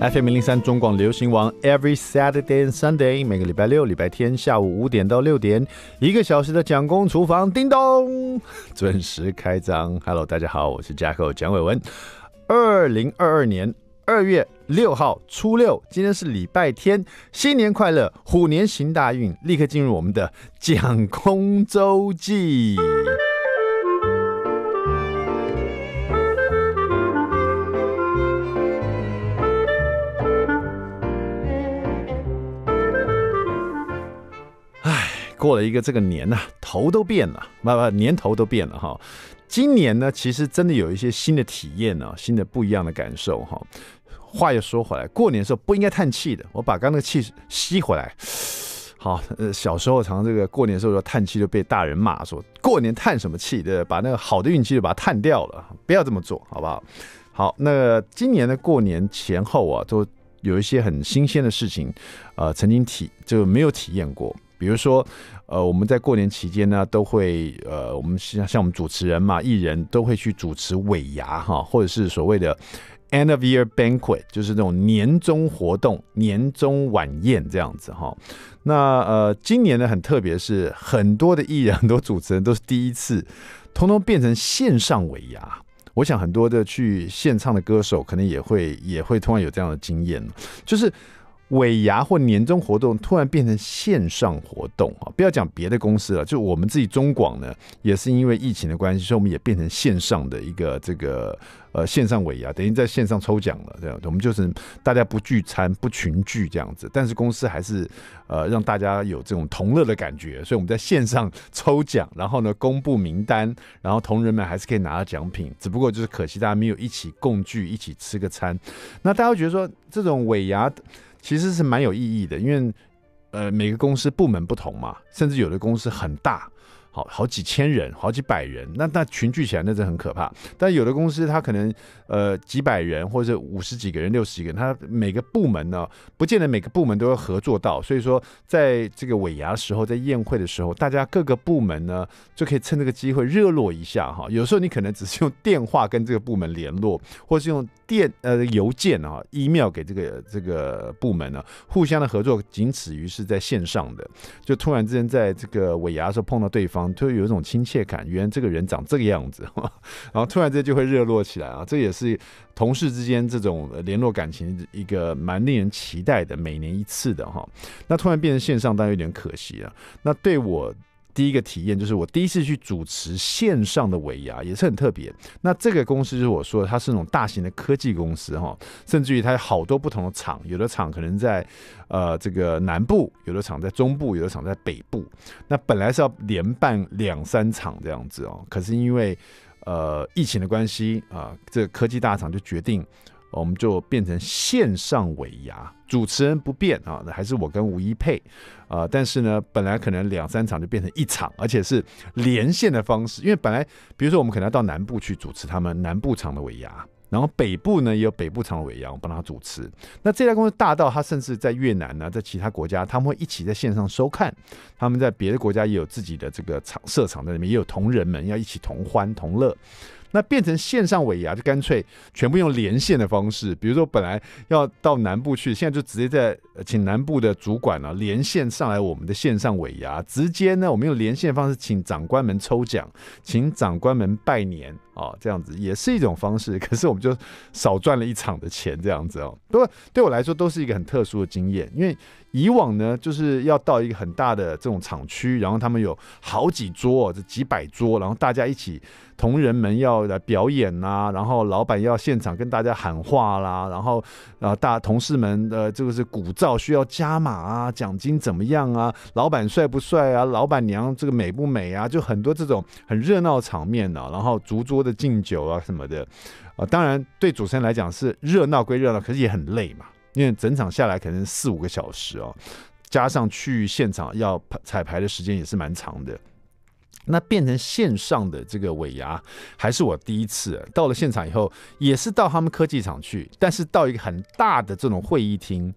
FM 零零三中广流行网，Every Saturday and Sunday，每个礼拜六、礼拜天下午五点到六点，一个小时的蒋公厨房，叮咚，准时开张。Hello，大家好，我是 jack 蒋伟文。二零二二年二月六号初六，今天是礼拜天，新年快乐，虎年行大运，立刻进入我们的蒋公周记。过了一个这个年呐、啊，头都变了，不不，年头都变了哈。今年呢，其实真的有一些新的体验呢、啊，新的不一样的感受哈。话又说回来，过年的时候不应该叹气的，我把刚刚那个气吸回来。好，呃，小时候常常这个过年的时候说叹气，就被大人骂说过年叹什么气，对，把那个好的运气就把它叹掉了，不要这么做，好不好？好，那今年的过年前后啊，都有一些很新鲜的事情，呃，曾经体就没有体验过。比如说，呃，我们在过年期间呢，都会，呃，我们像像我们主持人嘛，艺人都会去主持尾牙哈，或者是所谓的 end of year banquet，就是那种年终活动、年终晚宴这样子哈。那呃，今年呢很特别，是很多的艺人、很多主持人都是第一次，通通变成线上尾牙。我想很多的去现场的歌手，可能也会也会突然有这样的经验，就是。尾牙或年终活动突然变成线上活动啊！不要讲别的公司了，就我们自己中广呢，也是因为疫情的关系，所以我们也变成线上的一个这个呃线上尾牙，等于在线上抽奖了。这样，我们就是大家不聚餐、不群聚这样子，但是公司还是呃让大家有这种同乐的感觉，所以我们在线上抽奖，然后呢公布名单，然后同仁们还是可以拿到奖品，只不过就是可惜大家没有一起共聚，一起吃个餐。那大家会觉得说这种尾牙。其实是蛮有意义的，因为，呃，每个公司部门不同嘛，甚至有的公司很大。好好几千人，好几百人，那那群聚起来那是很可怕。但有的公司它可能呃几百人，或者五十几个人、六十几个人，它每个部门呢，不见得每个部门都要合作到。所以说，在这个尾牙时候，在宴会的时候，大家各个部门呢就可以趁这个机会热络一下哈。有时候你可能只是用电话跟这个部门联络，或是用电呃邮件啊、email 给这个这个部门呢，互相的合作仅止于是在线上的，就突然之间在这个尾牙的时候碰到对方。就有一种亲切感，原来这个人长这个样子，然后突然间就会热络起来啊！这也是同事之间这种联络感情一个蛮令人期待的，每年一次的哈。那突然变成线上，当然有点可惜啊。那对我。第一个体验就是我第一次去主持线上的尾牙，也是很特别。那这个公司就是我说的，它是那种大型的科技公司哈，甚至于它有好多不同的厂，有的厂可能在呃这个南部，有的厂在中部，有的厂在北部。那本来是要连办两三场这样子哦，可是因为呃疫情的关系啊，这个科技大厂就决定。我们就变成线上尾牙，主持人不变啊，还是我跟吴一佩啊，但是呢，本来可能两三场就变成一场，而且是连线的方式，因为本来比如说我们可能要到南部去主持他们南部场的尾牙，然后北部呢也有北部场的尾牙，我帮他主持。那这家公司大到他甚至在越南呢，在其他国家他们会一起在线上收看，他们在别的国家也有自己的这个场设场在里面，也有同仁们要一起同欢同乐。那变成线上尾牙，就干脆全部用连线的方式。比如说，本来要到南部去，现在就直接在请南部的主管呢连线上来我们的线上尾牙，直接呢我们用连线方式请长官们抽奖，请长官们拜年啊，这样子也是一种方式。可是我们就少赚了一场的钱，这样子哦。不过对我来说都是一个很特殊的经验，因为。以往呢，就是要到一个很大的这种厂区，然后他们有好几桌，这几百桌，然后大家一起，同仁们要来表演呐、然后老板要现场跟大家喊话啦，然后啊，大同事们的这个是鼓噪需要加码啊，奖金怎么样啊，老板帅不帅啊，老板娘这个美不美啊，就很多这种很热闹场面呢、啊，然后逐桌的敬酒啊什么的，啊，当然对主持人来讲是热闹归热闹，可是也很累嘛。因为整场下来可能四五个小时哦，加上去现场要彩排的时间也是蛮长的。那变成线上的这个尾牙，还是我第一次到了现场以后，也是到他们科技厂去，但是到一个很大的这种会议厅，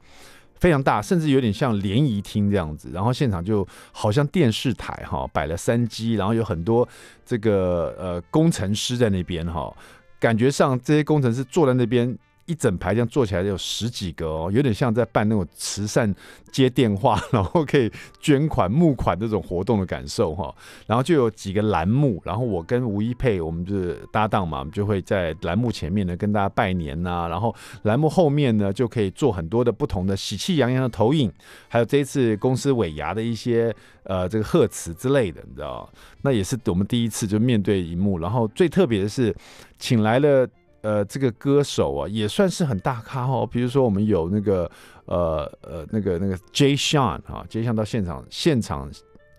非常大，甚至有点像联谊厅这样子。然后现场就好像电视台哈，摆了三机，然后有很多这个呃工程师在那边哈，感觉上这些工程师坐在那边。一整排这样坐起来有十几个哦，有点像在办那种慈善接电话，然后可以捐款募款这种活动的感受哈。然后就有几个栏目，然后我跟吴一佩我们就是搭档嘛，我们就会在栏目前面呢跟大家拜年呐、然后栏目后面呢就可以做很多的不同的喜气洋洋的投影，还有这一次公司尾牙的一些呃这个贺词之类的，你知道？那也是我们第一次就面对荧幕，然后最特别的是请来了。呃，这个歌手啊，也算是很大咖哦。比如说，我们有那个呃呃那个那个 Jay Sean 啊，Jay Sean 到现场现场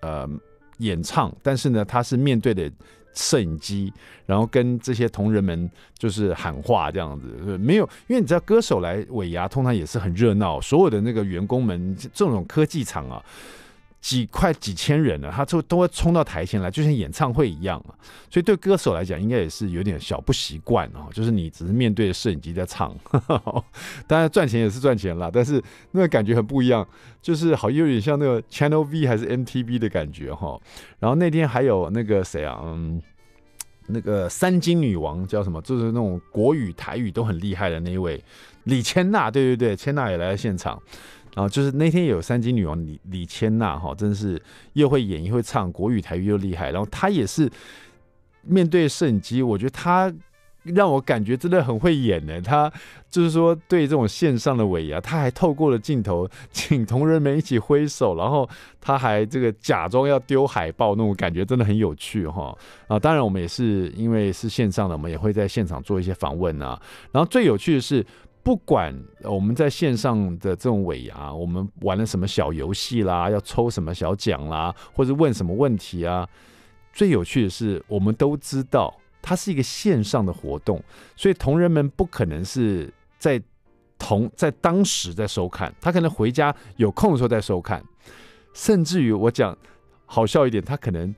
呃演唱，但是呢，他是面对的摄影机，然后跟这些同仁们就是喊话这样子，没有，因为你知道歌手来尾牙通常也是很热闹，所有的那个员工们这种科技厂啊。几块几千人呢，他就都会冲到台前来，就像演唱会一样啊。所以对歌手来讲，应该也是有点小不习惯哦。就是你只是面对着摄影机在唱，当然赚钱也是赚钱啦，但是那个感觉很不一样，就是好像有点像那个 Channel V 还是 MTV 的感觉哈。然后那天还有那个谁啊，嗯，那个三金女王叫什么？就是那种国语台语都很厉害的那一位李千娜，对对对，千娜也来了现场。然后就是那天也有三金女王李李千娜哈，真是又会演又会唱国语台语又厉害。然后她也是面对摄影机，我觉得她让我感觉真的很会演呢。她就是说对这种线上的尾牙，她还透过了镜头请同仁们一起挥手，然后她还这个假装要丢海报那种感觉，真的很有趣哈。啊，当然我们也是因为是线上的，我们也会在现场做一些访问啊。然后最有趣的是。不管我们在线上的这种尾牙，我们玩了什么小游戏啦，要抽什么小奖啦，或者问什么问题啊，最有趣的是，我们都知道它是一个线上的活动，所以同仁们不可能是在同在当时在收看，他可能回家有空的时候再收看，甚至于我讲好笑一点，他可能。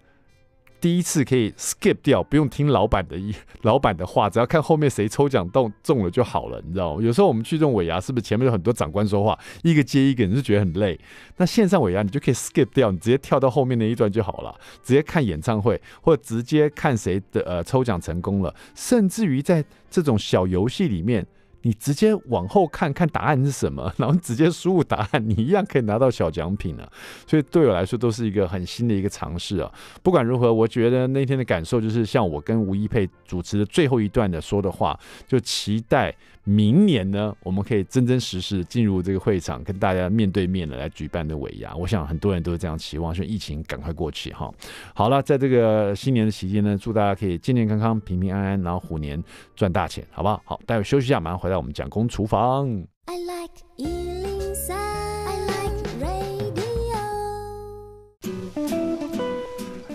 第一次可以 skip 掉，不用听老板的意，老板的话，只要看后面谁抽奖中中了就好了，你知道吗？有时候我们去这种尾牙，是不是前面有很多长官说话，一个接一个，你是觉得很累？那线上尾牙，你就可以 skip 掉，你直接跳到后面那一段就好了，直接看演唱会，或者直接看谁的呃抽奖成功了，甚至于在这种小游戏里面。你直接往后看看答案是什么，然后直接输入答案，你一样可以拿到小奖品呢。所以对我来说都是一个很新的一个尝试啊。不管如何，我觉得那天的感受就是像我跟吴一佩主持的最后一段的说的话，就期待。明年呢，我们可以真真实实进入这个会场，跟大家面对面的来举办的尾牙。我想很多人都是这样期望，说疫情赶快过去哈。好了，在这个新年的期间呢，祝大家可以健健康康、平平安安，然后虎年赚大钱，好不好？好，待会休息一下，马上回来我们讲公厨房。I like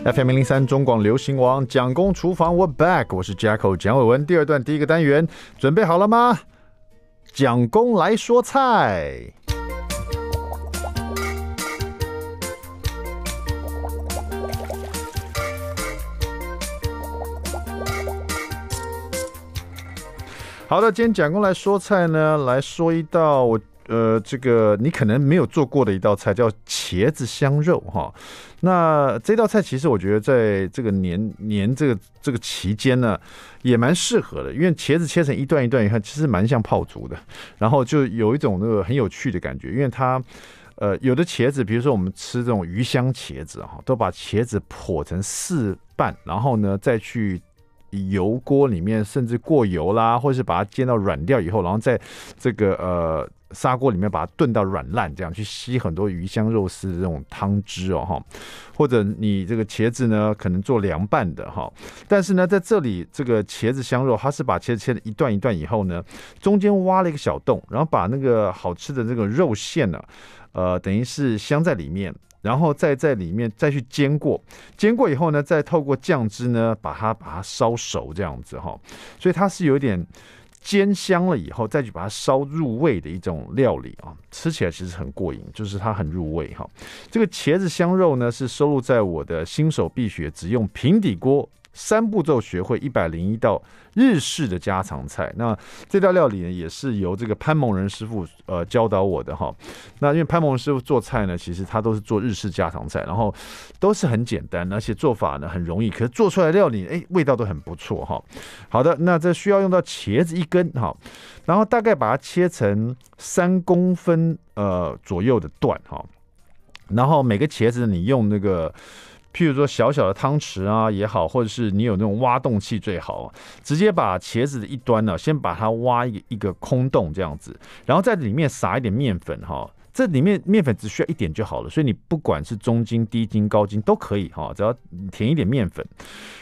FM 103中广流行王蒋公厨房 w back，我是 Jacko 蒋伟文。第二段第一个单元准备好了吗？蒋公来说菜。好的，今天蒋公来说菜呢，来说一道我呃，这个你可能没有做过的一道菜，叫茄子香肉哈。那这道菜其实我觉得在这个年年这个这个期间呢，也蛮适合的，因为茄子切成一段一段，你看其实蛮像泡竹的，然后就有一种那个很有趣的感觉，因为它呃有的茄子，比如说我们吃这种鱼香茄子哈，都把茄子剖成四瓣，然后呢再去油锅里面甚至过油啦，或者是把它煎到软掉以后，然后在这个呃。砂锅里面把它炖到软烂，这样去吸很多鱼香肉丝的这种汤汁哦哈，或者你这个茄子呢，可能做凉拌的哈，但是呢，在这里这个茄子香肉，它是把茄子切了一段一段以后呢，中间挖了一个小洞，然后把那个好吃的这个肉馅呢，呃，等于是镶在里面，然后再在里面再去煎过，煎过以后呢，再透过酱汁呢，把它把它烧熟这样子哈，所以它是有点。煎香了以后，再去把它烧入味的一种料理啊，吃起来其实很过瘾，就是它很入味哈。这个茄子香肉呢，是收录在我的新手必学，只用平底锅三步骤学会一百零一道日式的家常菜。那这道料理呢，也是由这个潘蒙仁师傅呃教导我的哈。那因为潘蒙仁师傅做菜呢，其实他都是做日式家常菜，然后都是很简单，而且做法呢很容易，可是做出来的料理哎味道都很不错哈。好的，那这需要用到茄子一根哈，然后大概把它切成三公分呃左右的段哈。然后每个茄子你用那个，譬如说小小的汤匙啊也好，或者是你有那种挖洞器最好，直接把茄子的一端呢，先把它挖一个一个空洞这样子，然后在里面撒一点面粉哈。这里面面粉只需要一点就好了，所以你不管是中筋、低筋、高筋都可以哈，只要填一点面粉，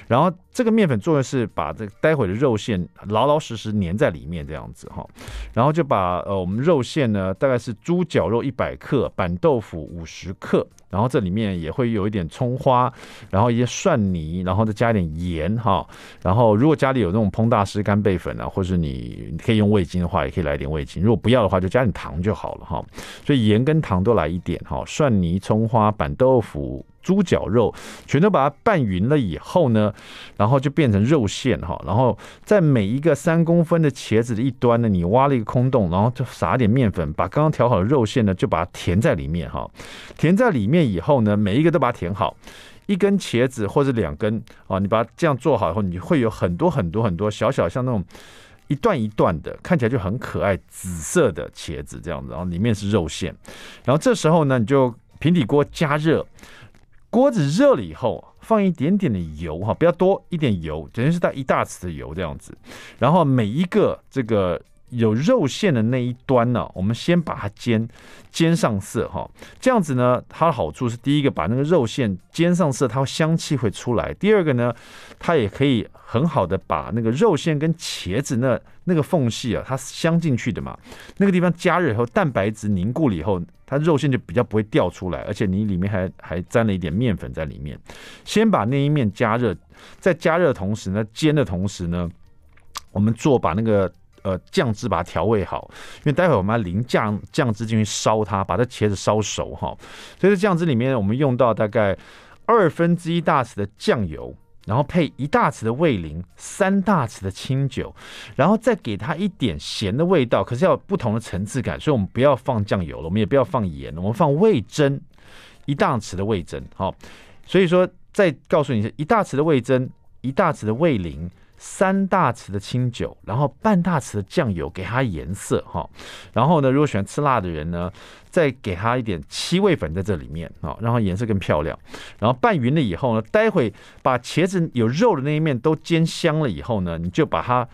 然后这个面粉作用是把这待会的肉馅老老实实粘在里面这样子哈，然后就把呃我们肉馅呢大概是猪绞肉一百克，板豆腐五十克。然后这里面也会有一点葱花，然后一些蒜泥，然后再加一点盐哈。然后如果家里有那种烹大师干贝粉啊，或是你可以用味精的话，也可以来点味精。如果不要的话，就加点糖就好了哈。所以盐跟糖都来一点哈。蒜泥、葱花、板豆腐。猪脚肉全都把它拌匀了以后呢，然后就变成肉馅哈，然后在每一个三公分的茄子的一端呢，你挖了一个空洞，然后就撒点面粉，把刚刚调好的肉馅呢，就把它填在里面哈。填在里面以后呢，每一个都把它填好，一根茄子或者两根啊，你把它这样做好以后，你会有很多很多很多小小像那种一段一段的，看起来就很可爱，紫色的茄子这样子，然后里面是肉馅，然后这时候呢，你就平底锅加热。锅子热了以后，放一点点的油哈，不要多，一点油，等于是带一大匙的油这样子。然后每一个这个有肉馅的那一端呢，我们先把它煎，煎上色哈。这样子呢，它的好处是第一个，把那个肉馅煎上色，它香气会出来；第二个呢，它也可以很好的把那个肉馅跟茄子那那个缝隙啊，它镶进去的嘛。那个地方加热以后，蛋白质凝固了以后。它肉馅就比较不会掉出来，而且你里面还还沾了一点面粉在里面。先把那一面加热，在加热的同时呢，煎的同时呢，我们做把那个呃酱汁把它调味好，因为待会我们要淋酱酱汁进去烧它，把这茄子烧熟哈。所以这酱汁里面我们用到大概二分之一大匙的酱油。然后配一大匙的味淋，三大匙的清酒，然后再给它一点咸的味道，可是要有不同的层次感，所以我们不要放酱油了，我们也不要放盐了，我们放味噌，一大匙的味噌，好，所以说再告诉你，一大匙的味噌，一大匙的味淋。三大匙的清酒，然后半大匙的酱油，给它颜色哈。然后呢，如果喜欢吃辣的人呢，再给它一点七味粉在这里面啊，让它颜色更漂亮。然后拌匀了以后呢，待会把茄子有肉的那一面都煎香了以后呢，你就把它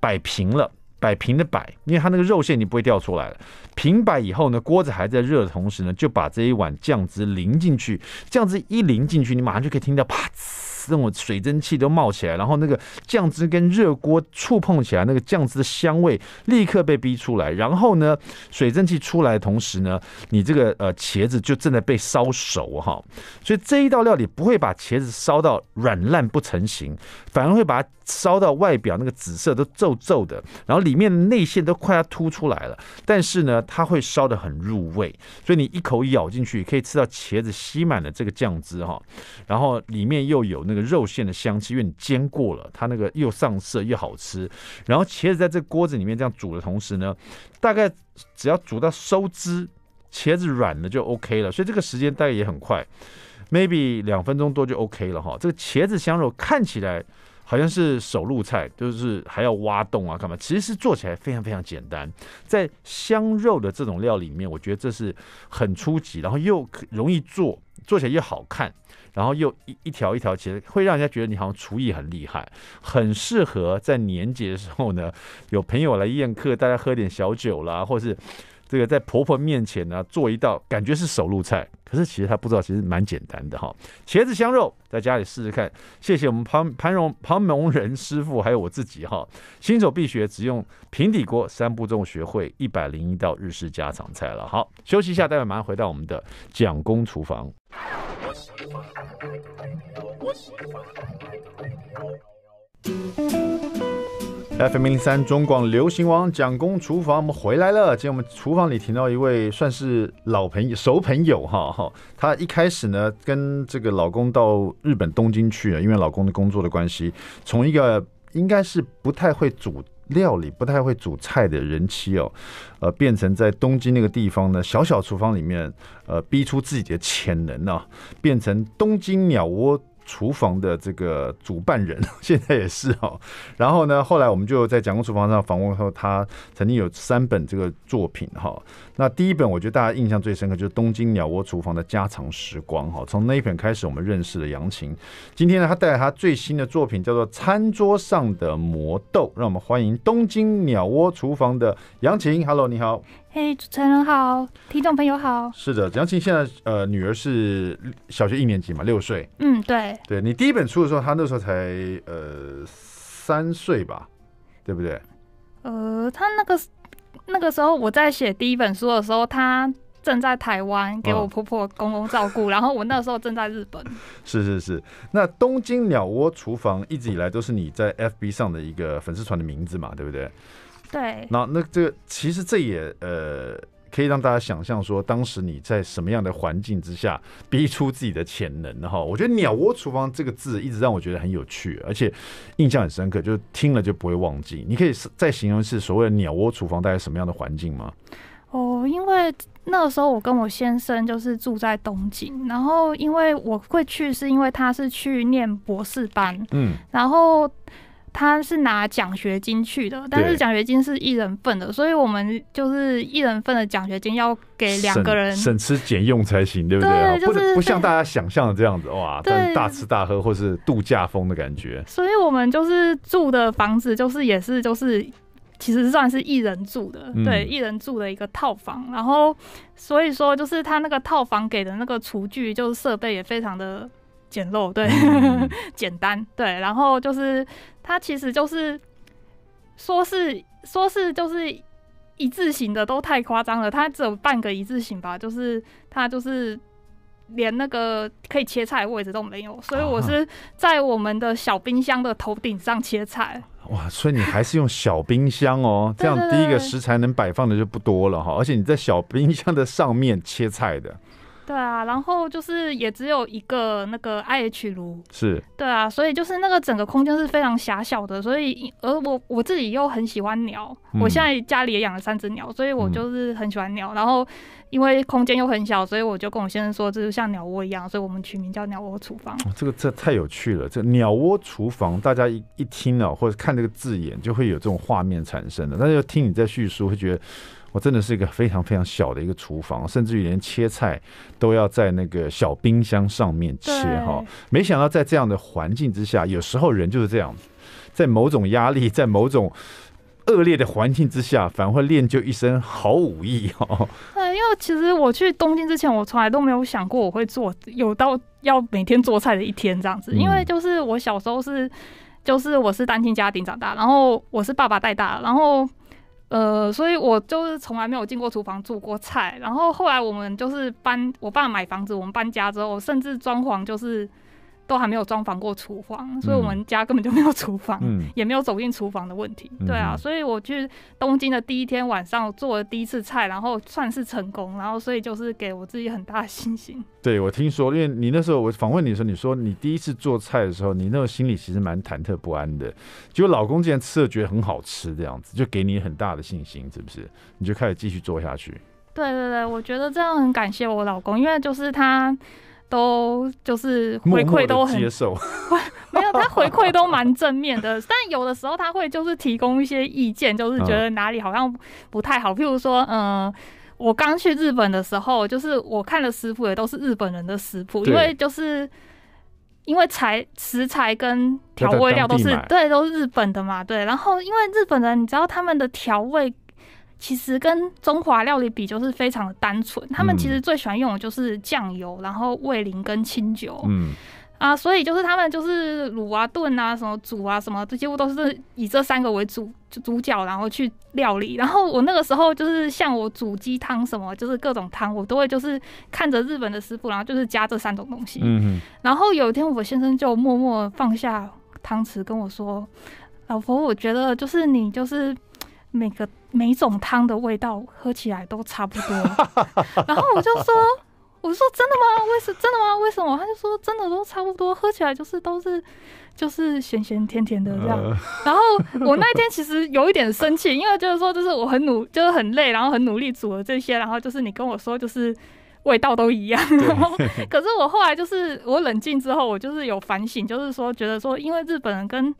摆平了，摆平的摆，因为它那个肉馅你不会掉出来了。平摆以后呢，锅子还在热的同时呢，就把这一碗酱汁淋进去。酱汁一淋进去，你马上就可以听到啪呲。这种水蒸气都冒起来，然后那个酱汁跟热锅触碰起来，那个酱汁的香味立刻被逼出来。然后呢，水蒸气出来的同时呢，你这个呃茄子就正在被烧熟哈。所以这一道料理不会把茄子烧到软烂不成形，反而会把它烧到外表那个紫色都皱皱的，然后里面的内馅都快要凸出来了。但是呢，它会烧得很入味，所以你一口咬进去可以吃到茄子吸满了这个酱汁哈，然后里面又有那。那个肉馅的香气，因为你煎过了，它那个又上色又好吃。然后茄子在这锅子里面这样煮的同时呢，大概只要煮到收汁，茄子软了就 OK 了。所以这个时间大概也很快，maybe 两分钟多就 OK 了哈。这个茄子香肉看起来好像是手入菜，就是还要挖洞啊干嘛？其实是做起来非常非常简单。在香肉的这种料里面，我觉得这是很初级，然后又容易做，做起来又好看。然后又一一条一条其实，会让人家觉得你好像厨艺很厉害，很适合在年节的时候呢，有朋友来宴客，大家喝点小酒啦，或是这个在婆婆面前呢做一道，感觉是手路菜，可是其实她不知道，其实蛮简单的哈。茄子香肉在家里试试看，谢谢我们潘潘荣潘蒙仁师傅，还有我自己哈，新手必学，只用平底锅三步骤学会一百零一道日式家常菜了。好，休息一下，待会马上回到我们的蒋公厨房。FM 零三中广流行王蒋公厨房，我们回来了。今天我们厨房里听到一位算是老朋友、熟朋友哈哈。她一开始呢，跟这个老公到日本东京去了，因为老公的工作的关系，从一个应该是不太会煮料理、不太会煮菜的人妻哦，呃，变成在东京那个地方呢，小小厨房里面，呃，逼出自己的潜能啊，变成东京鸟窝。厨房的这个主办人 现在也是哦，然后呢，后来我们就在蒋公厨房上访问后，他曾经有三本这个作品哈。那第一本我觉得大家印象最深刻就是《东京鸟窝厨房的家常时光》哈。从那一本开始，我们认识了杨晴。今天呢，他带来他最新的作品叫做《餐桌上的魔豆》，让我们欢迎东京鸟窝厨房的杨晴。Hello，你好。嘿，hey, 主持人好，听众朋友好。是的，杨晴现在呃女儿是小学一年级嘛，六岁。嗯，对。对，你第一本书的时候，她那时候才呃三岁吧，对不对？呃，她那个那个时候我在写第一本书的时候，她正在台湾给我婆婆公公照顾，哦、然后我那时候正在日本。是是是，那东京鸟窝厨房一直以来都是你在 FB 上的一个粉丝团的名字嘛，对不对？对，那那这个其实这也呃可以让大家想象说，当时你在什么样的环境之下逼出自己的潜能哈？我觉得“鸟窝厨房”这个字一直让我觉得很有趣，而且印象很深刻，就是听了就不会忘记。你可以再形容是所谓的“鸟窝厨房”大概什么样的环境吗？哦，因为那个时候我跟我先生就是住在东京，然后因为我会去，是因为他是去念博士班，嗯，然后。他是拿奖学金去的，但是奖学金是一人份的，所以我们就是一人份的奖学金要给两个人省，省吃俭用才行，对不对？就是、不不像大家想象的这样子哇，但大吃大喝或是度假风的感觉。所以我们就是住的房子，就是也是就是其实算是一人住的，嗯、对，一人住的一个套房。然后所以说，就是他那个套房给的那个厨具，就是设备也非常的。简陋，对，嗯、简单，对，然后就是它其实就是说是说是就是一字型的都太夸张了，它只有半个一字型吧，就是它就是连那个可以切菜的位置都没有，所以我是在我们的小冰箱的头顶上切菜。哇，所以你还是用小冰箱哦，这样第一个食材能摆放的就不多了哈，而且你在小冰箱的上面切菜的。对啊，然后就是也只有一个那个 IH 炉，是，对啊，所以就是那个整个空间是非常狭小的，所以而我我自己又很喜欢鸟，嗯、我现在家里也养了三只鸟，所以我就是很喜欢鸟。嗯、然后因为空间又很小，所以我就跟我先生说，这就像鸟窝一样，所以我们取名叫鸟窝厨房。这个这太有趣了，这鸟窝厨房，大家一一听啊，或者看这个字眼，就会有这种画面产生的。但是听你在叙述，会觉得。我真的是一个非常非常小的一个厨房，甚至于连切菜都要在那个小冰箱上面切哈。没想到在这样的环境之下，有时候人就是这样子，在某种压力、在某种恶劣的环境之下，反而会练就一身好武艺哈。对，因为其实我去东京之前，我从来都没有想过我会做，有到要每天做菜的一天这样子。因为就是我小时候是，就是我是单亲家庭长大，然后我是爸爸带大，然后。呃，所以我就是从来没有进过厨房做过菜，然后后来我们就是搬，我爸买房子，我们搬家之后，甚至装潢就是。都还没有装潢过厨房，所以我们家根本就没有厨房，嗯、也没有走进厨房的问题。嗯、对啊，所以我去东京的第一天晚上做了第一次菜，然后算是成功，然后所以就是给我自己很大的信心。对，我听说，因为你那时候我访问你的时候，你说你第一次做菜的时候，你那个心里其实蛮忐忑不安的，结果老公竟然吃了觉得很好吃，这样子就给你很大的信心，是不是？你就开始继续做下去。对对对，我觉得这样很感谢我老公，因为就是他。都就是回馈都很接受，没有，他回馈都蛮正面的，但有的时候他会就是提供一些意见，就是觉得哪里好像不太好。譬如说，嗯、呃，我刚去日本的时候，就是我看的食谱也都是日本人的食谱，因为就是因为材食材跟调味料都是对，都是日本的嘛，对。然后因为日本人，你知道他们的调味。其实跟中华料理比，就是非常的单纯。他们其实最喜欢用的就是酱油，然后味淋跟清酒。嗯啊，所以就是他们就是卤啊、炖啊、什么煮啊、什么，这几乎都是以这三个为主主角，然后去料理。然后我那个时候就是像我煮鸡汤什么，就是各种汤，我都会就是看着日本的师傅，然后就是加这三种东西。嗯哼。然后有一天，我先生就默默放下汤匙跟我说。老婆，我觉得就是你就是每个每种汤的味道喝起来都差不多。然后我就说，我说真的吗？为什真的吗？为什么？他就说真的都差不多，喝起来就是都是就是咸咸甜甜的这样。呃、然后我那天其实有一点生气，因为就是说就是我很努，就是很累，然后很努力煮了这些，然后就是你跟我说就是。味道都一样，然后可是我后来就是我冷静之后，我就是有反省，就是说觉得说，因为日本人跟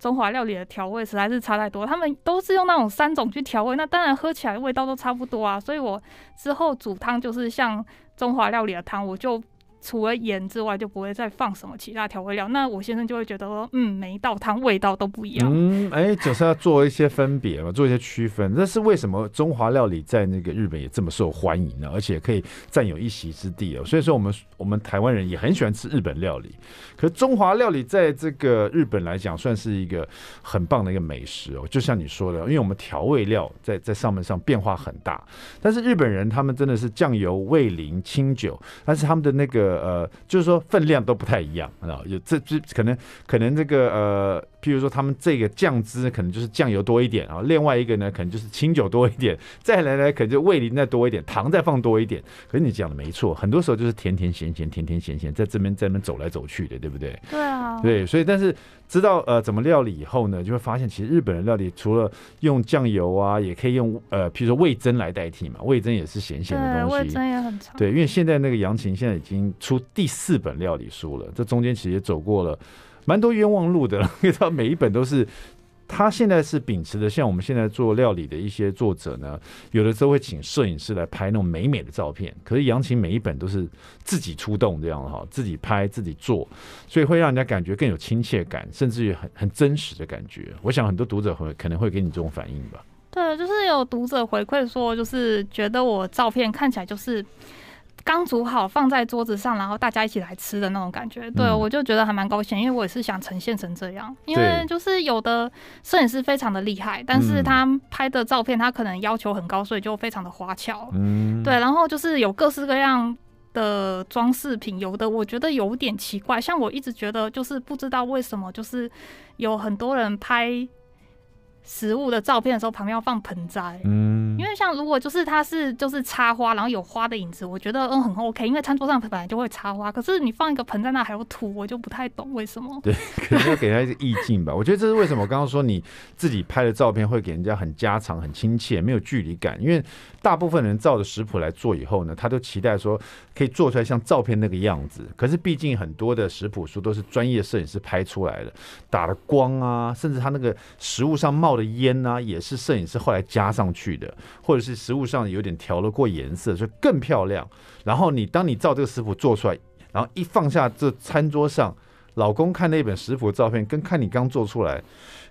中华料理的调味实在是差太多，他们都是用那种三种去调味，那当然喝起来味道都差不多啊，所以我之后煮汤就是像中华料理的汤，我就。除了盐之外，就不会再放什么其他调味料。那我先生就会觉得说，嗯，每一道汤味道都不一样。嗯，哎、欸，就是要做一些分别嘛，做一些区分。这是为什么中华料理在那个日本也这么受欢迎呢？而且可以占有一席之地哦。所以说，我们我们台湾人也很喜欢吃日本料理。可是中华料理在这个日本来讲，算是一个很棒的一个美食哦。就像你说的，因为我们调味料在在上面上变化很大，但是日本人他们真的是酱油、味淋、清酒，但是他们的那个。呃，就是说分量都不太一样，啊，有这这可能可能这个呃，譬如说他们这个酱汁可能就是酱油多一点啊，另外一个呢可能就是清酒多一点，再来呢可能就味淋再多一点，糖再放多一点。可是你讲的没错，很多时候就是甜甜咸咸，甜甜咸咸，在这边在那边走来走去的，对不对？对啊，对，所以但是知道呃怎么料理以后呢，就会发现其实日本人料理除了用酱油啊，也可以用呃譬如说味增来代替嘛，味增也是咸咸的东西，味增也很长。对，因为现在那个杨琴现在已经出第四本料理书了，这中间其实也走过了蛮多冤枉路的，因为他每一本都是他现在是秉持的，像我们现在做料理的一些作者呢，有的时候会请摄影师来拍那种美美的照片，可是杨琴每一本都是自己出动这样哈，自己拍自己做，所以会让人家感觉更有亲切感，甚至于很很真实的感觉。我想很多读者会可能会给你这种反应吧。对，就是有读者回馈说，就是觉得我照片看起来就是。刚煮好放在桌子上，然后大家一起来吃的那种感觉，对、嗯、我就觉得还蛮高兴，因为我也是想呈现成这样。因为就是有的摄影师非常的厉害，但是他拍的照片他可能要求很高，所以就非常的花俏。嗯，对，然后就是有各式各样的装饰品，有的我觉得有点奇怪，像我一直觉得就是不知道为什么，就是有很多人拍。食物的照片的时候，旁边要放盆栽，嗯，因为像如果就是它是就是插花，然后有花的影子，我觉得嗯很 OK，因为餐桌上本来就会插花，可是你放一个盆在那还有土，我就不太懂为什么。对，可能要给他一个意境吧。我觉得这是为什么我刚刚说你自己拍的照片会给人家很家常、很亲切，没有距离感，因为大部分人照着食谱来做以后呢，他都期待说可以做出来像照片那个样子。可是毕竟很多的食谱书都是专业摄影师拍出来的，打了光啊，甚至他那个食物上冒的烟、啊，也是摄影师后来加上去的，或者是食物上有点调了过颜色，所以更漂亮。然后你当你照这个食谱做出来，然后一放下这餐桌上，老公看那本食谱的照片，跟看你刚做出来，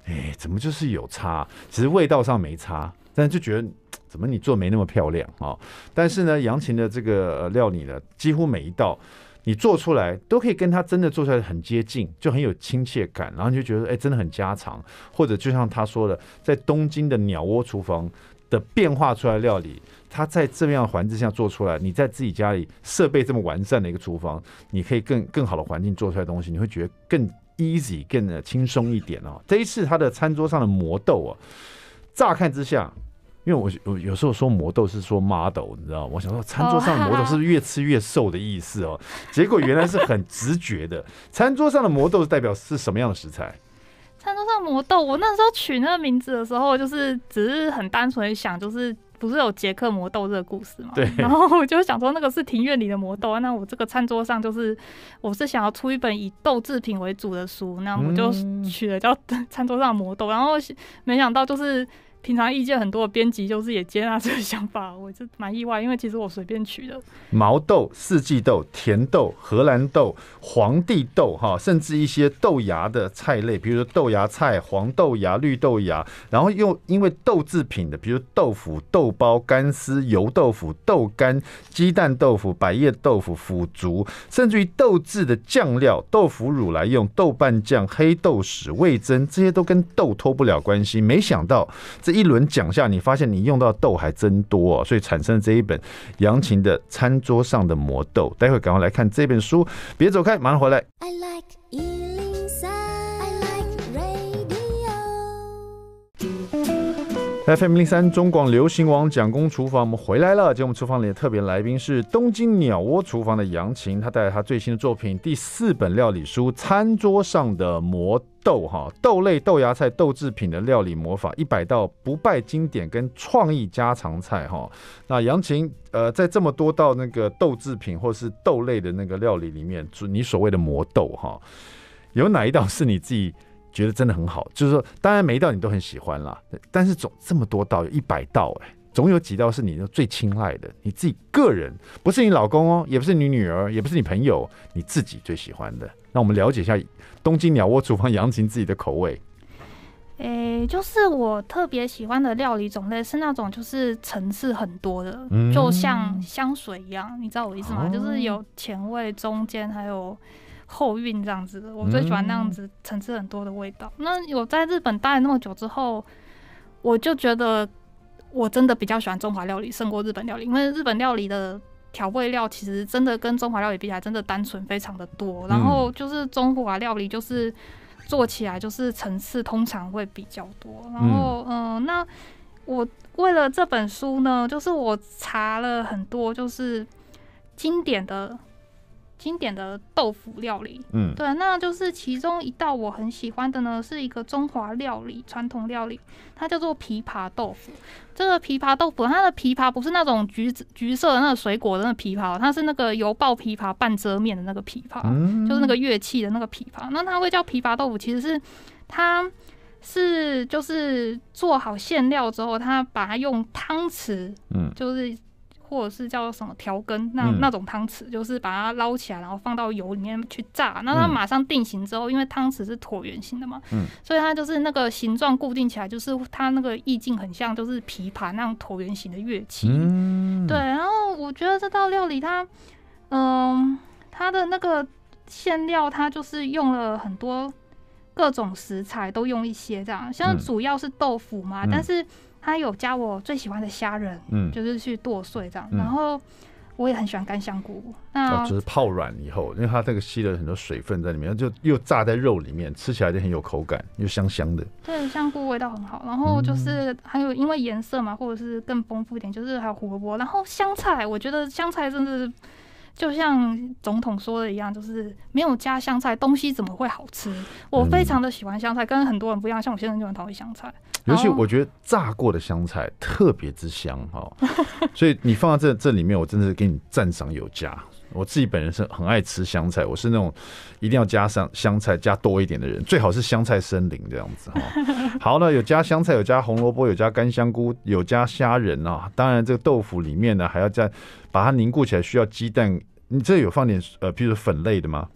哎，怎么就是有差？其实味道上没差，但就觉得怎么你做没那么漂亮啊、但是呢，杨琴的这个料理呢，几乎每一道。你做出来都可以跟他真的做出来很接近，就很有亲切感，然后你就觉得哎，真的很家常。或者就像他说的，在东京的鸟窝厨房的变化出来的料理，他在这样的环境下做出来，你在自己家里设备这么完善的一个厨房，你可以更更好的环境做出来东西，你会觉得更 easy、更轻松一点哦。这一次他的餐桌上的魔豆啊，乍看之下。因为我我有时候说魔豆是说 model，你知道吗？我想说餐桌上的魔豆是不是越吃越瘦的意思哦？结果原来是很直觉的。餐桌上的魔豆是代表是什么样的食材？餐桌上魔豆，我那时候取那个名字的时候，就是只是很单纯想，就是不是有杰克魔豆这个故事嘛？对。然后我就想说那个是庭院里的魔豆，那我这个餐桌上就是我是想要出一本以豆制品为主的书，那我就取了叫餐桌上的魔豆，然后没想到就是。平常意见很多的编辑，就是也接纳这个想法，我就蛮意外，因为其实我随便取的。毛豆、四季豆、甜豆、荷兰豆、皇帝豆，哈，甚至一些豆芽的菜类，比如说豆芽菜、黄豆芽、绿豆芽，然后又因为豆制品的，比如豆腐、豆包、干丝、油豆腐、豆干、鸡蛋豆腐、百叶豆腐、腐竹，甚至于豆制的酱料、豆腐乳来用，豆瓣酱、黑豆豉、味噌，这些都跟豆脱不了关系。没想到。这一轮讲下，你发现你用到豆还真多哦，所以产生这一本杨琴的餐桌上的魔豆。待会赶快来看这本书，别走开，马上回来。I like FM 零三中广流行网蒋公厨房，我们回来了。今天我们厨房里的特别来宾是东京鸟窝厨房的杨琴，她带来她最新的作品第四本料理书《餐桌上的魔豆》哈，豆类、豆芽菜、豆制品的料理魔法，一百道不败经典跟创意家常菜哈。那杨琴呃，在这么多道那个豆制品或是豆类的那个料理里面，你所谓的魔豆哈，有哪一道是你自己？觉得真的很好，就是说，当然每一道你都很喜欢啦，但是总这么多道，有一百道哎，总有几道是你的最青睐的，你自己个人，不是你老公哦，也不是你女儿，也不是你朋友，你自己最喜欢的。那我们了解一下东京鸟窝厨房杨琴自己的口味。诶，就是我特别喜欢的料理种类是那种就是层次很多的，嗯、就像香水一样，你知道我意思吗？哦、就是有前味、中间还有。后韵这样子的，我最喜欢那样子层次很多的味道。嗯、那我在日本待了那么久之后，我就觉得我真的比较喜欢中华料理胜过日本料理，因为日本料理的调味料其实真的跟中华料理比起来真的单纯非常的多。然后就是中华料理就是做起来就是层次通常会比较多。然后嗯、呃，那我为了这本书呢，就是我查了很多就是经典的。经典的豆腐料理，嗯，对，那就是其中一道我很喜欢的呢，是一个中华料理传统料理，它叫做枇杷豆腐。这个枇杷豆腐，它的枇杷不是那种橘子橘色的那个水果的那个枇杷，它是那个油爆枇杷半遮面的那个枇杷，嗯、就是那个乐器的那个枇杷。那它会叫枇杷豆腐，其实是它是就是做好馅料之后，它把它用汤匙，嗯，就是。或者是叫什么调羹，那那种汤匙，就是把它捞起来，然后放到油里面去炸。那它马上定型之后，因为汤匙是椭圆形的嘛，嗯，所以它就是那个形状固定起来，就是它那个意境很像，就是琵琶那样椭圆形的乐器。嗯，对。然后我觉得这道料理它，嗯，它的那个馅料，它就是用了很多各种食材，都用一些这样，像主要是豆腐嘛，但是。他有加我最喜欢的虾仁，嗯，就是去剁碎这样，嗯、然后我也很喜欢干香菇，那、哦、就是泡软以后，因为它这个吸了很多水分在里面，就又炸在肉里面，吃起来就很有口感，又香香的。对，香菇味道很好，然后就是还有因为颜色嘛，或者是更丰富一点，就是还有胡萝卜，然后香菜，我觉得香菜真的是。就像总统说的一样，就是没有加香菜，东西怎么会好吃？我非常的喜欢香菜，跟很多人不一样。像我先生就很讨厌香菜，尤其我觉得炸过的香菜特别之香哈。所以你放在这这里面，我真的是给你赞赏有加。我自己本人是很爱吃香菜，我是那种一定要加上香菜加多一点的人，最好是香菜森林这样子哈。好了，有加香菜，有加红萝卜，有加干香菇，有加虾仁啊。当然，这个豆腐里面呢还要再把它凝固起来，需要鸡蛋。你这有放点呃，譬如粉类的吗？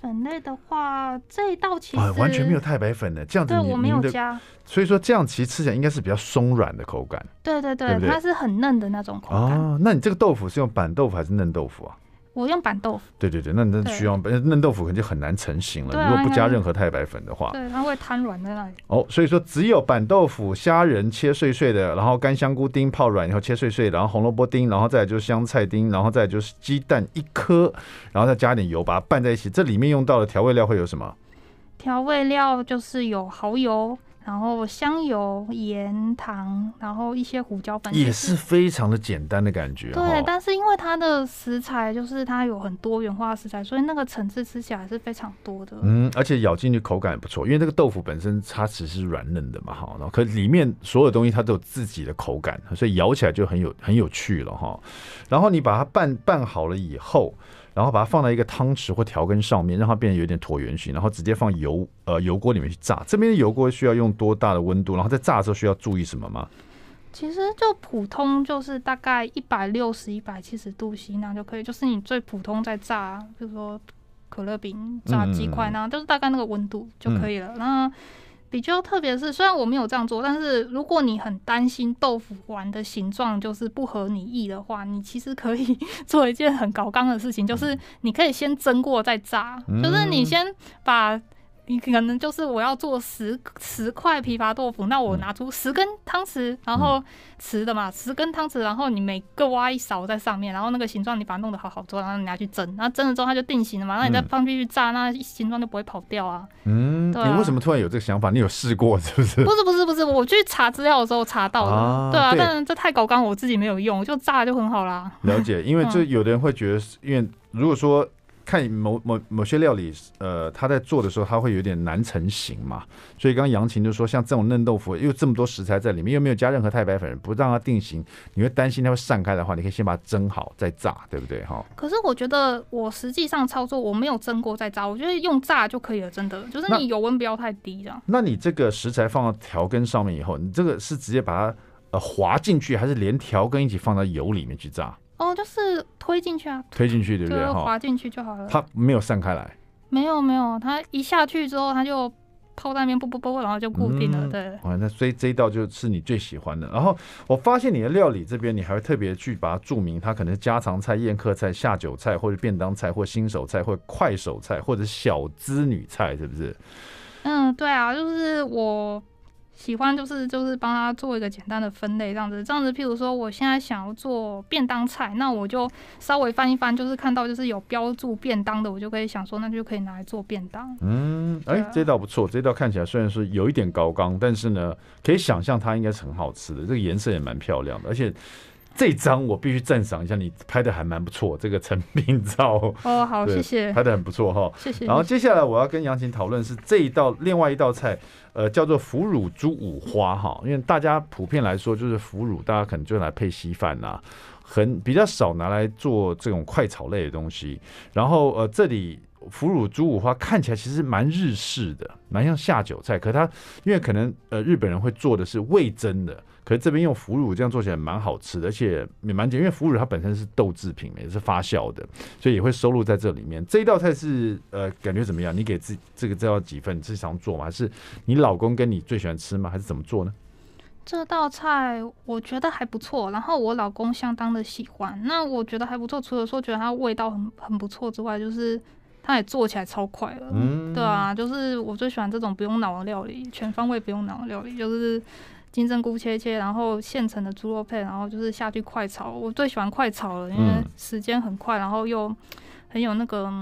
粉类的话，这一道其实、啊、完全没有太白粉的，这样子对我没有加，所以说这样其实吃起来应该是比较松软的口感。对对对，对对它是很嫩的那种口感。哦，那你这个豆腐是用板豆腐还是嫩豆腐啊？我用板豆腐。对对对，那那需要对嫩豆腐可能就很难成型了。啊、如果不加任何太白粉的话，对，它会瘫软在那里。哦，所以说只有板豆腐、虾仁切碎碎的，然后干香菇丁泡软以后切碎碎，然后红萝卜丁，然后再来就是香菜丁，然后再来就是鸡蛋一颗，然后再加点油把它拌在一起。这里面用到的调味料会有什么？调味料就是有蚝油。然后香油、盐、糖，然后一些胡椒粉，也是非常的简单的感觉。对，但是因为它的食材就是它有很多元化的食材，所以那个层次吃起来是非常多的。嗯，而且咬进去口感也不错，因为这个豆腐本身它只是软嫩的嘛，哈，然后可里面所有东西它都有自己的口感，所以咬起来就很有很有趣了哈。然后你把它拌拌好了以后。然后把它放在一个汤匙或调羹上面，让它变得有点椭圆形，然后直接放油呃油锅里面去炸。这边的油锅需要用多大的温度？然后在炸的时候需要注意什么吗？其实就普通就是大概一百六十、一百七十度 C 那就可以，就是你最普通在炸，比如说可乐饼、炸鸡块那，就是大概那个温度就可以了。嗯、那比较特别是，虽然我没有这样做，但是如果你很担心豆腐丸的形状就是不合你意的话，你其实可以 做一件很搞纲的事情，就是你可以先蒸过再炸，就是你先把你可能就是我要做十十块琵琶豆腐，那我拿出十根汤匙，然后瓷的嘛，十根汤匙，然后你每个挖一勺在上面，然后那个形状你把它弄得好好做，然后你拿去蒸，然后蒸了之后它就定型了嘛，那你再放进去炸，那形状就不会跑掉啊。嗯，对啊，你为什么突然有这个想法？你有试过是不是？不是不是不是，我去查资料的时候查到的。啊对啊，对，但是这太高刚，我自己没有用，就炸就很好啦。了解，因为 这有的人会觉得，因为如果说。看某某某些料理，呃，他在做的时候，他会有点难成型嘛。所以刚刚杨琴就说，像这种嫩豆腐，因为这么多食材在里面，又没有加任何太白粉，不让它定型，你会担心它会散开的话，你可以先把它蒸好再炸，对不对？哈。可是我觉得我实际上操作，我没有蒸过再炸，我觉得用炸就可以了，真的，就是你油温不要太低这样。那你这个食材放到调羹上面以后，你这个是直接把它呃滑进去，还是连调羹一起放到油里面去炸？哦，就是推进去啊，推进去对不对？滑进去就好了。它没有散开来。没有没有，它一下去之后，它就泡在那边，啵啵啵，然后就固定了。对。哇，那所以这一道就是你最喜欢的。然后我发现你的料理这边，你还会特别去把它注明，它可能是家常菜、宴客菜、下酒菜，或者便当菜，或新手菜，或者快手菜，或者小资女菜，是不是？嗯，对啊，就是我。喜欢就是就是帮他做一个简单的分类，这样子这样子。譬如说，我现在想要做便当菜，那我就稍微翻一翻，就是看到就是有标注便当的，我就可以想说，那就可以拿来做便当。嗯，哎、欸，这道不错，这道看起来虽然是有一点高刚，但是呢，可以想象它应该是很好吃的。这个颜色也蛮漂亮的，而且。这张我必须赞赏一下，你拍的还蛮不错，这个成品照哦，好，谢谢，拍的很不错哈，谢谢。然后接下来我要跟杨琴讨论是这一道另外一道菜，呃，叫做腐乳猪五花哈，因为大家普遍来说就是腐乳，大家可能就来配稀饭呐，很比较少拿来做这种快炒类的东西。然后呃，这里腐乳猪五花看起来其实蛮日式的，蛮像下酒菜，可它因为可能呃日本人会做的是味噌的。可是这边用腐乳这样做起来蛮好吃的，而且也蛮简，因为腐乳它本身是豆制品，也是发酵的，所以也会收录在这里面。这一道菜是呃，感觉怎么样？你给自这个这道几份？你自己常做吗？还是你老公跟你最喜欢吃吗？还是怎么做呢？这道菜我觉得还不错，然后我老公相当的喜欢。那我觉得还不错，除了说觉得它味道很很不错之外，就是它也做起来超快了。嗯，对啊，就是我最喜欢这种不用脑的料理，全方位不用脑的料理，就是。金针菇切切，然后现成的猪肉片，然后就是下去快炒。我最喜欢快炒了，因为时间很快，然后又很有那个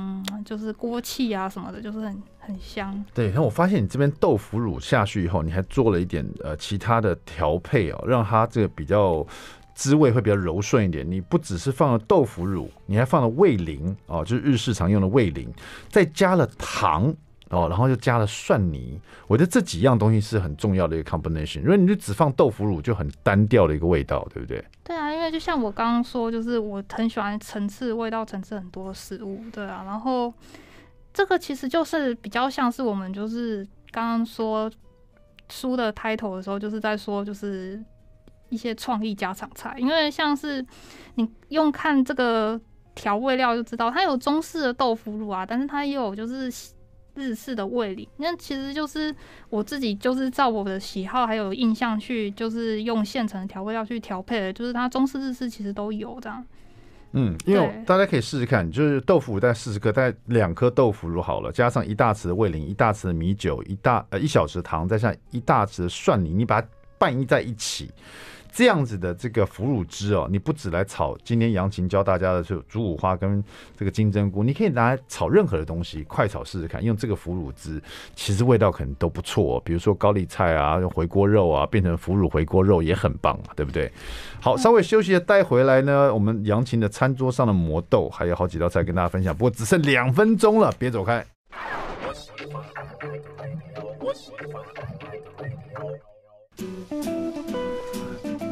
就是锅气啊什么的，就是很很香。对，然后我发现你这边豆腐乳下去以后，你还做了一点呃其他的调配哦，让它这个比较滋味会比较柔顺一点。你不只是放了豆腐乳，你还放了味淋哦，就是日式常用的味淋，再加了糖。哦，然后又加了蒜泥，我觉得这几样东西是很重要的一个 combination。因为你就只放豆腐乳，就很单调的一个味道，对不对？对啊，因为就像我刚刚说，就是我很喜欢层次、味道层次很多的食物，对啊。然后这个其实就是比较像是我们就是刚刚说书的 title 的时候，就是在说就是一些创意家常菜，因为像是你用看这个调味料就知道，它有中式的豆腐乳啊，但是它也有就是。日式的味淋，那其实就是我自己就是照我的喜好还有印象去，就是用现成的调味料去调配的，就是它中式、日式其实都有这样。嗯，因为大家可以试试看，就是豆腐大概四十克，大概两颗豆腐乳好了，加上一大匙的味淋，一大匙的米酒，一大呃一小匙糖，再加一大匙的蒜泥，你把它拌一在一起。这样子的这个腐乳汁哦，你不只来炒今天杨琴教大家的是猪五花跟这个金针菇，你可以拿来炒任何的东西，快炒试试看。用这个腐乳汁，其实味道可能都不错哦。比如说高丽菜啊，用回锅肉啊，变成腐乳回锅肉也很棒嘛，对不对？好，稍微休息一下，待回来呢，我们杨琴的餐桌上的魔豆还有好几道菜跟大家分享，不过只剩两分钟了，别走开。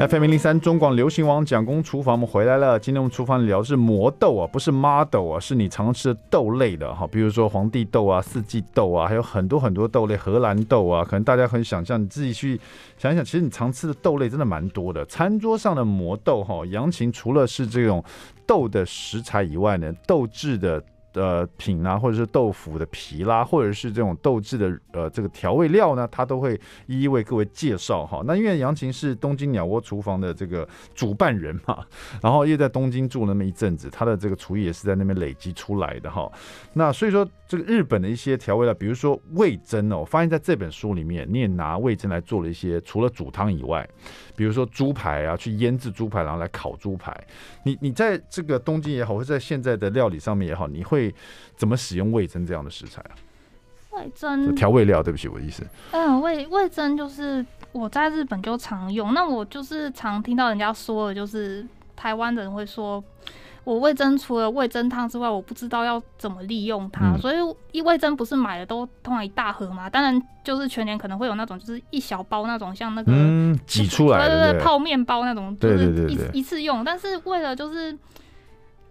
FM 零零三中广流行网蒋公厨房，我们回来了。今天我们厨房聊的是魔豆啊，不是 model 啊，是你常吃的豆类的哈，比如说皇帝豆啊、四季豆啊，还有很多很多豆类，荷兰豆啊，可能大家很想象，你自己去想一想，其实你常吃的豆类真的蛮多的。餐桌上的魔豆哈，杨琴除了是这种豆的食材以外呢，豆制的呃品啊，或者是豆腐的皮啦，或者是这种豆制的呃这个调味料呢，他都会一一为各位介绍哈。那因为杨琴是东京鸟窝厨房的这个主办人嘛，然后又在东京住那么一阵子，他的这个厨艺也是在那边累积出来的哈。那所以说，这个日本的一些调味料，比如说味噌哦，我发现在这本书里面，你也拿味噌来做了一些，除了煮汤以外，比如说猪排啊，去腌制猪排，然后来烤猪排。你你在这个东京也好，或者在现在的料理上面也好，你会怎么使用味增这样的食材啊？味增调味料，对不起，我的意思。嗯，味味增就是我在日本就常用，那我就是常听到人家说的，就是台湾的人会说。我味噌除了味噌汤之外，我不知道要怎么利用它，嗯、所以一味噌不是买的都通常一大盒嘛？当然就是全年可能会有那种就是一小包那种像那个挤、嗯、出来的，对对对，泡面包那种，就是一一次用。但是为了就是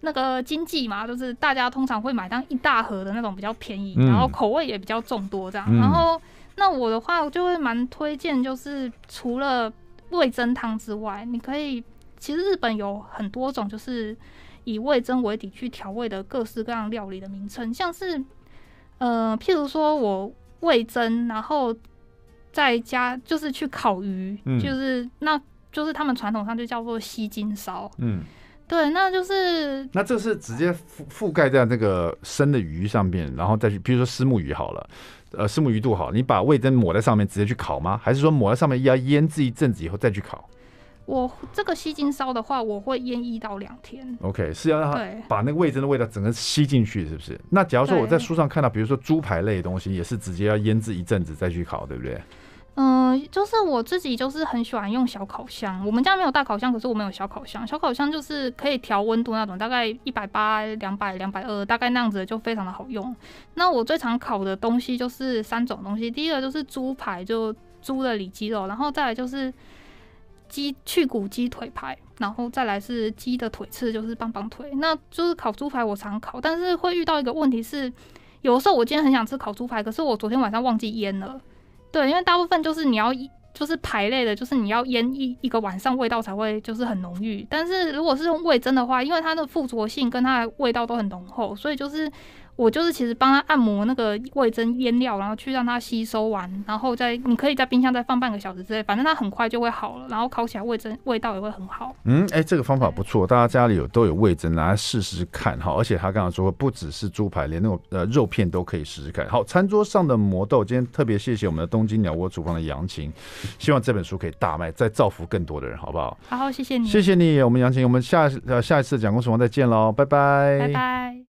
那个经济嘛，就是大家通常会买当一大盒的那种比较便宜，嗯、然后口味也比较众多这样。嗯、然后那我的话，我就会蛮推荐，就是除了味噌汤之外，你可以其实日本有很多种就是。以味噌为底去调味的各式各样料理的名称，像是，呃，譬如说我味噌，然后再加就是去烤鱼，嗯、就是那就是他们传统上就叫做西金烧，嗯，对，那就是那这是直接覆覆盖在那个生的鱼上面，然后再去，比如说虱目鱼好了，呃，虱目鱼肚好，你把味增抹在上面直接去烤吗？还是说抹在上面要腌制一阵子以后再去烤？我这个吸金烧的话，我会腌一到两天。OK，是要让它把那个味噌的味道整个吸进去，是不是？那假如说我在书上看到，比如说猪排类的东西，也是直接要腌制一阵子再去烤，对不对？嗯、呃，就是我自己就是很喜欢用小烤箱。我们家没有大烤箱，可是我们有小烤箱。小烤箱就是可以调温度那种，大概一百八、两百、两百二，大概那样子就非常的好用。那我最常烤的东西就是三种东西，第一个就是猪排，就猪的里脊肉，然后再来就是。鸡去骨鸡腿排，然后再来是鸡的腿翅，就是棒棒腿。那就是烤猪排，我常烤，但是会遇到一个问题是，有时候我今天很想吃烤猪排，可是我昨天晚上忘记腌了。对，因为大部分就是你要就是排类的，就是你要腌一一个晚上，味道才会就是很浓郁。但是如果是用味增的话，因为它的附着性跟它的味道都很浓厚，所以就是。我就是其实帮他按摩那个味增腌料，然后去让它吸收完，然后再你可以在冰箱再放半个小时之内，反正它很快就会好了，然后烤起来味增味道也会很好。嗯，哎、欸，这个方法不错，大家家里有都有味增，拿来试试看哈。而且他刚刚说不只是猪排，连那种呃肉片都可以试试看。好，餐桌上的魔豆，今天特别谢谢我们的东京鸟窝厨房的杨琴，希望这本书可以大卖，再造福更多的人，好不好？好，谢谢你，谢谢你，我们杨琴，我们下呃下一次蒋公厨房再见喽，拜拜，拜拜。